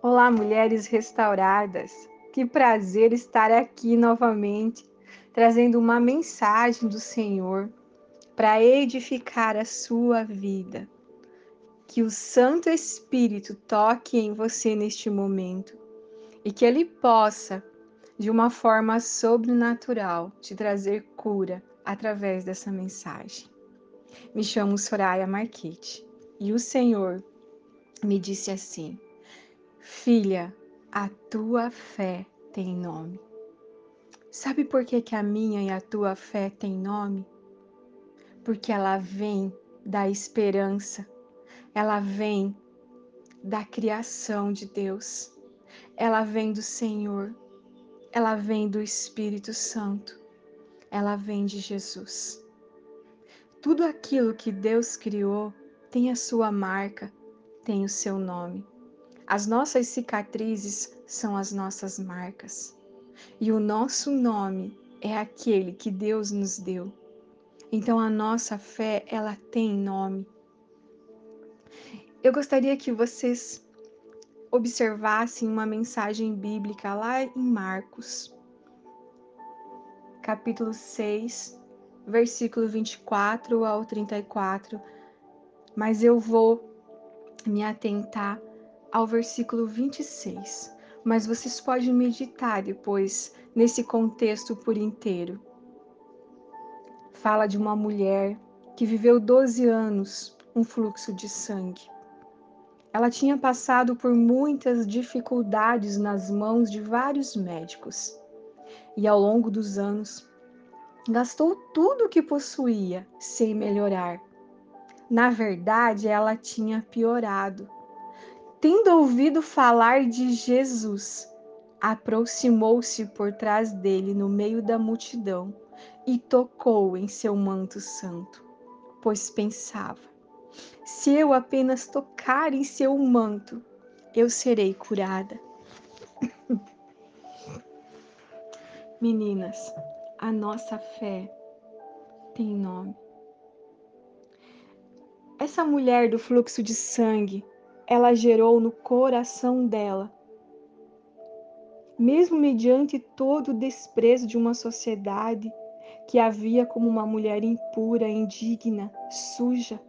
Olá, mulheres restauradas. Que prazer estar aqui novamente, trazendo uma mensagem do Senhor para edificar a sua vida. Que o Santo Espírito toque em você neste momento e que ele possa, de uma forma sobrenatural, te trazer cura através dessa mensagem. Me chamo Soraya Marquete e o Senhor me disse assim: Filha, a tua fé tem nome. Sabe por que, que a minha e a tua fé tem nome? Porque ela vem da esperança, ela vem da criação de Deus, ela vem do Senhor, ela vem do Espírito Santo, ela vem de Jesus. Tudo aquilo que Deus criou tem a sua marca, tem o seu nome. As nossas cicatrizes são as nossas marcas. E o nosso nome é aquele que Deus nos deu. Então a nossa fé, ela tem nome. Eu gostaria que vocês observassem uma mensagem bíblica lá em Marcos, capítulo 6, versículo 24 ao 34. Mas eu vou me atentar ao versículo 26, mas vocês podem meditar depois nesse contexto por inteiro. Fala de uma mulher que viveu 12 anos um fluxo de sangue. Ela tinha passado por muitas dificuldades nas mãos de vários médicos e ao longo dos anos gastou tudo o que possuía sem melhorar. Na verdade, ela tinha piorado tendo ouvido falar de Jesus, aproximou-se por trás dele no meio da multidão e tocou em seu manto santo, pois pensava: se eu apenas tocar em seu manto, eu serei curada. Meninas, a nossa fé tem nome. Essa mulher do fluxo de sangue ela gerou no coração dela. Mesmo mediante todo o desprezo de uma sociedade que a via como uma mulher impura, indigna, suja,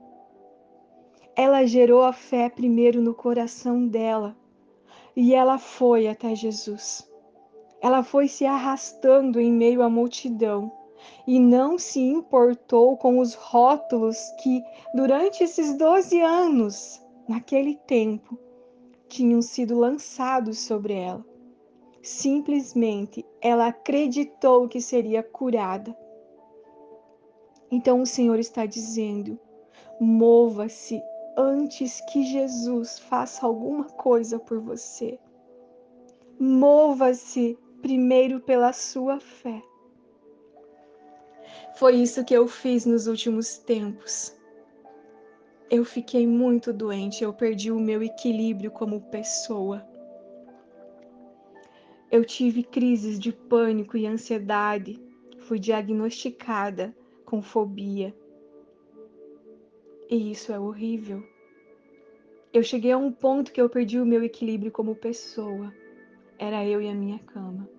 ela gerou a fé primeiro no coração dela e ela foi até Jesus. Ela foi se arrastando em meio à multidão e não se importou com os rótulos que, durante esses 12 anos, naquele tempo, tinham sido lançados sobre ela. Simplesmente ela acreditou que seria curada. Então o Senhor está dizendo: mova-se antes que Jesus faça alguma coisa por você. Mova-se primeiro pela sua fé. Foi isso que eu fiz nos últimos tempos eu fiquei muito doente, eu perdi o meu equilíbrio como pessoa. Eu tive crises de pânico e ansiedade, fui diagnosticada com fobia. E isso é horrível. Eu cheguei a um ponto que eu perdi o meu equilíbrio como pessoa. Era eu e a minha cama.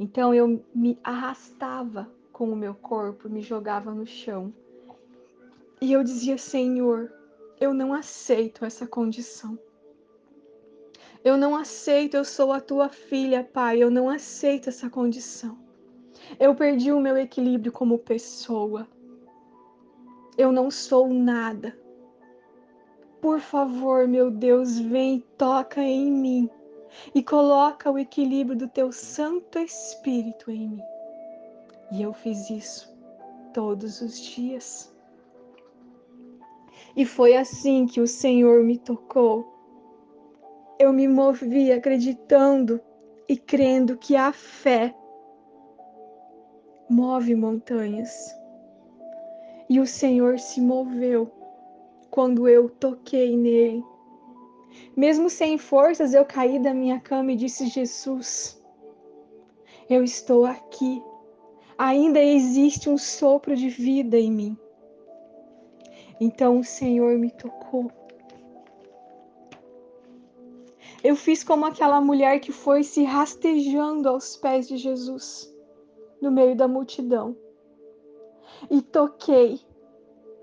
Então eu me arrastava com o meu corpo, me jogava no chão e eu dizia: Senhor, eu não aceito essa condição. Eu não aceito, eu sou a tua filha, Pai, eu não aceito essa condição. Eu perdi o meu equilíbrio como pessoa. Eu não sou nada. Por favor, meu Deus, vem toca em mim e coloca o equilíbrio do teu Santo Espírito em mim. E eu fiz isso todos os dias. E foi assim que o Senhor me tocou. Eu me movi acreditando e crendo que a fé move montanhas. E o Senhor se moveu quando eu toquei nele. Mesmo sem forças, eu caí da minha cama e disse: Jesus, eu estou aqui. Ainda existe um sopro de vida em mim. Então o Senhor me tocou. Eu fiz como aquela mulher que foi se rastejando aos pés de Jesus, no meio da multidão. E toquei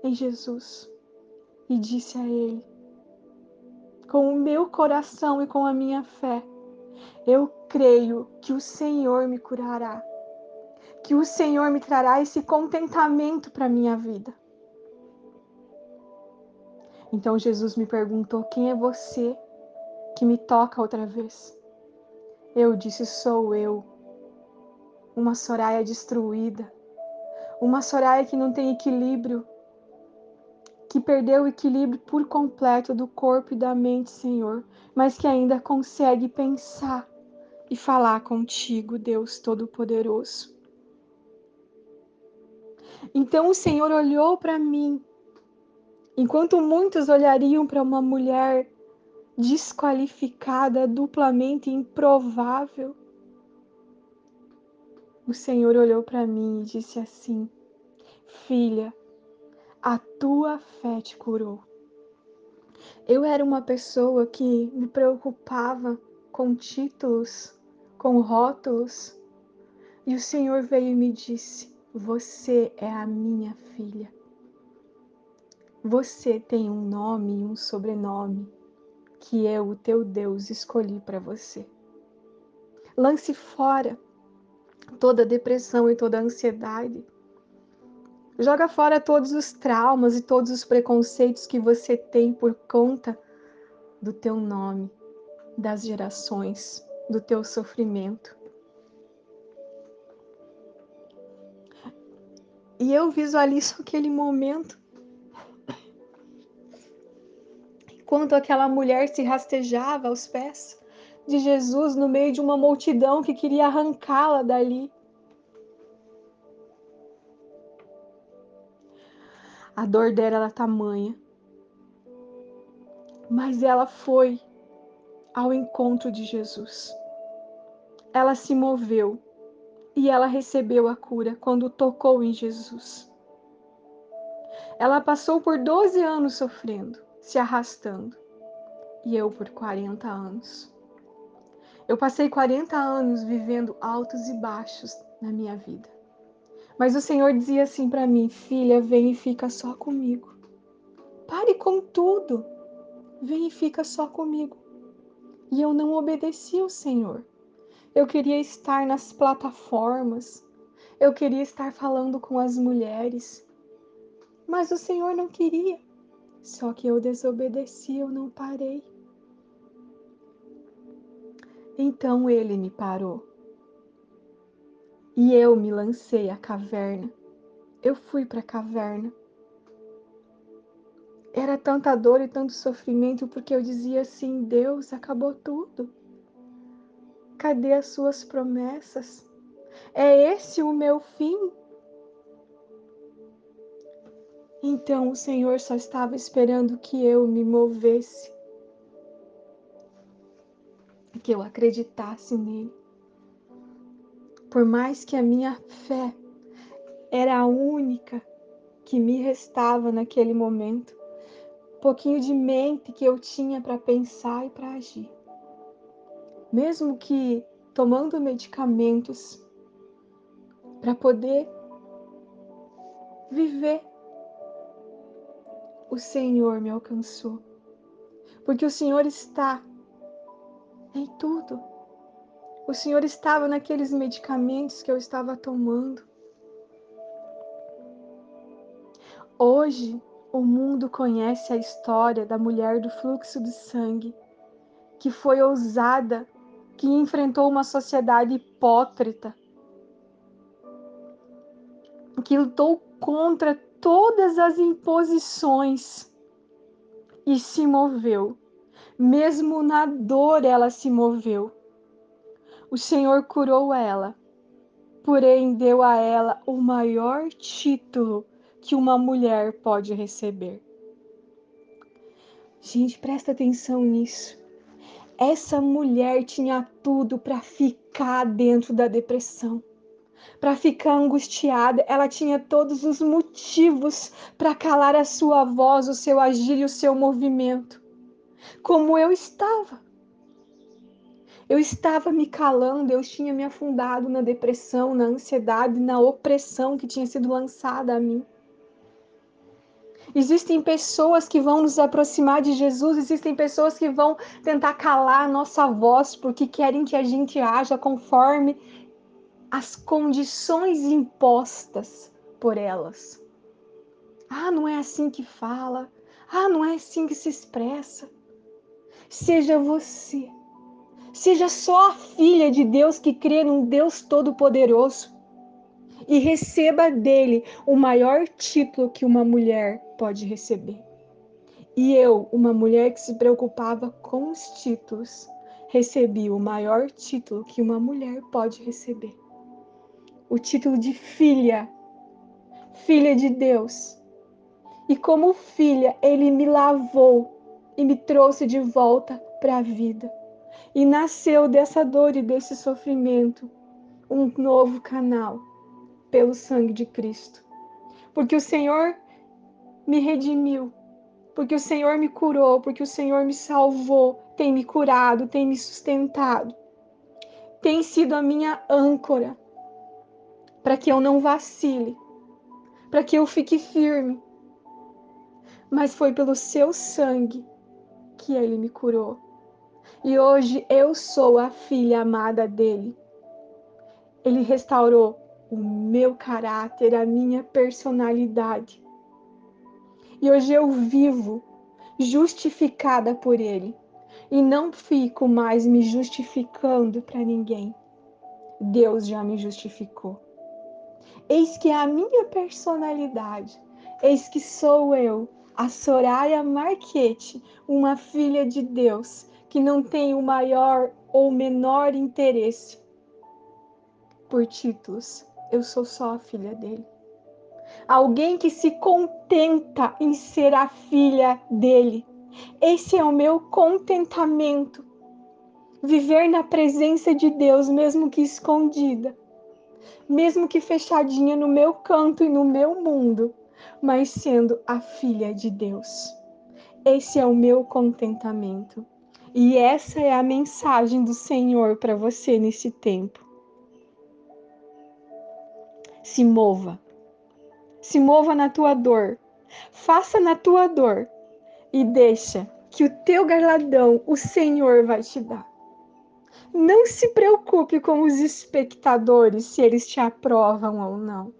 em Jesus e disse a Ele, com o meu coração e com a minha fé, eu creio que o Senhor me curará, que o Senhor me trará esse contentamento para minha vida. Então Jesus me perguntou: Quem é você que me toca outra vez? Eu disse: Sou eu, uma Soraya destruída, uma Soraya que não tem equilíbrio, que perdeu o equilíbrio por completo do corpo e da mente, Senhor, mas que ainda consegue pensar e falar contigo, Deus Todo-Poderoso. Então o Senhor olhou para mim Enquanto muitos olhariam para uma mulher desqualificada, duplamente improvável, o Senhor olhou para mim e disse assim: Filha, a tua fé te curou. Eu era uma pessoa que me preocupava com títulos, com rótulos, e o Senhor veio e me disse: Você é a minha filha. Você tem um nome e um sobrenome que eu, o teu Deus, escolhi para você. Lance fora toda a depressão e toda a ansiedade. Joga fora todos os traumas e todos os preconceitos que você tem por conta do teu nome, das gerações, do teu sofrimento. E eu visualizo aquele momento enquanto aquela mulher se rastejava aos pés de Jesus no meio de uma multidão que queria arrancá-la dali. A dor dela era tamanha. Mas ela foi ao encontro de Jesus. Ela se moveu e ela recebeu a cura quando tocou em Jesus. Ela passou por 12 anos sofrendo se arrastando. E eu por 40 anos. Eu passei 40 anos vivendo altos e baixos na minha vida. Mas o Senhor dizia assim para mim: Filha, vem e fica só comigo. Pare com tudo. Vem e fica só comigo. E eu não obedeci ao Senhor. Eu queria estar nas plataformas. Eu queria estar falando com as mulheres. Mas o Senhor não queria. Só que eu desobedeci, eu não parei. Então ele me parou. E eu me lancei à caverna. Eu fui para a caverna. Era tanta dor e tanto sofrimento porque eu dizia assim: Deus, acabou tudo. Cadê as suas promessas? É esse o meu fim? Então o Senhor só estava esperando que eu me movesse, que eu acreditasse nele. Por mais que a minha fé era a única que me restava naquele momento, pouquinho de mente que eu tinha para pensar e para agir. Mesmo que tomando medicamentos para poder viver o Senhor me alcançou. Porque o Senhor está em tudo. O Senhor estava naqueles medicamentos que eu estava tomando. Hoje, o mundo conhece a história da mulher do fluxo de sangue, que foi ousada, que enfrentou uma sociedade hipócrita, que lutou contra todas as imposições e se moveu. Mesmo na dor, ela se moveu. O Senhor curou ela, porém deu a ela o maior título que uma mulher pode receber. Gente, presta atenção nisso. Essa mulher tinha tudo para ficar dentro da depressão para ficar angustiada, ela tinha todos os motivos para calar a sua voz, o seu agir e o seu movimento, como eu estava. Eu estava me calando, eu tinha me afundado na depressão, na ansiedade, na opressão que tinha sido lançada a mim. Existem pessoas que vão nos aproximar de Jesus, existem pessoas que vão tentar calar a nossa voz porque querem que a gente haja conforme as condições impostas por elas. Ah, não é assim que fala. Ah, não é assim que se expressa. Seja você. Seja só a filha de Deus que crê num Deus todo-poderoso e receba dele o maior título que uma mulher pode receber. E eu, uma mulher que se preocupava com os títulos, recebi o maior título que uma mulher pode receber: o título de filha, filha de Deus. E como filha, ele me lavou e me trouxe de volta para a vida. E nasceu dessa dor e desse sofrimento um novo canal pelo sangue de Cristo. Porque o Senhor me redimiu, porque o Senhor me curou, porque o Senhor me salvou, tem me curado, tem me sustentado, tem sido a minha âncora para que eu não vacile, para que eu fique firme. Mas foi pelo seu sangue que ele me curou. E hoje eu sou a filha amada dele. Ele restaurou o meu caráter, a minha personalidade. E hoje eu vivo justificada por Ele e não fico mais me justificando para ninguém. Deus já me justificou. Eis que é a minha personalidade, eis que sou eu, a Soraya Marchetti, uma filha de Deus que não tem o maior ou menor interesse por títulos. Eu sou só a filha dele alguém que se contenta em ser a filha dele. Esse é o meu contentamento. Viver na presença de Deus, mesmo que escondida, mesmo que fechadinha no meu canto e no meu mundo, mas sendo a filha de Deus. Esse é o meu contentamento. E essa é a mensagem do Senhor para você nesse tempo. Se mova se mova na tua dor, faça na tua dor e deixa que o teu galardão o Senhor vai te dar. Não se preocupe com os espectadores se eles te aprovam ou não,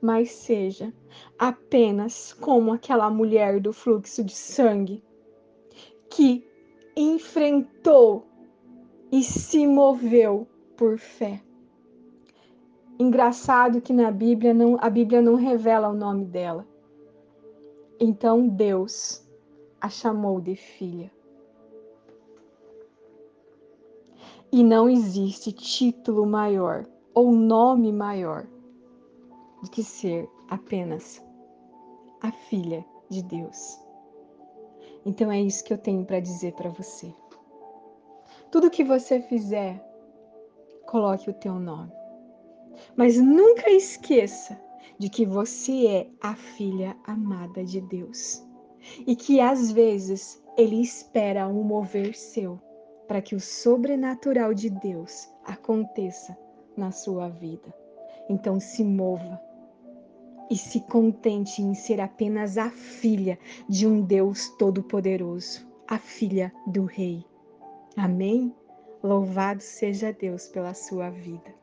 mas seja apenas como aquela mulher do fluxo de sangue que enfrentou e se moveu por fé. Engraçado que na Bíblia não, a Bíblia não revela o nome dela. Então Deus a chamou de filha. E não existe título maior ou nome maior do que ser apenas a filha de Deus. Então é isso que eu tenho para dizer para você. Tudo que você fizer, coloque o teu nome. Mas nunca esqueça de que você é a filha amada de Deus e que às vezes Ele espera um mover seu para que o sobrenatural de Deus aconteça na sua vida. Então se mova e se contente em ser apenas a filha de um Deus todo-poderoso, a filha do Rei. Amém? Louvado seja Deus pela sua vida.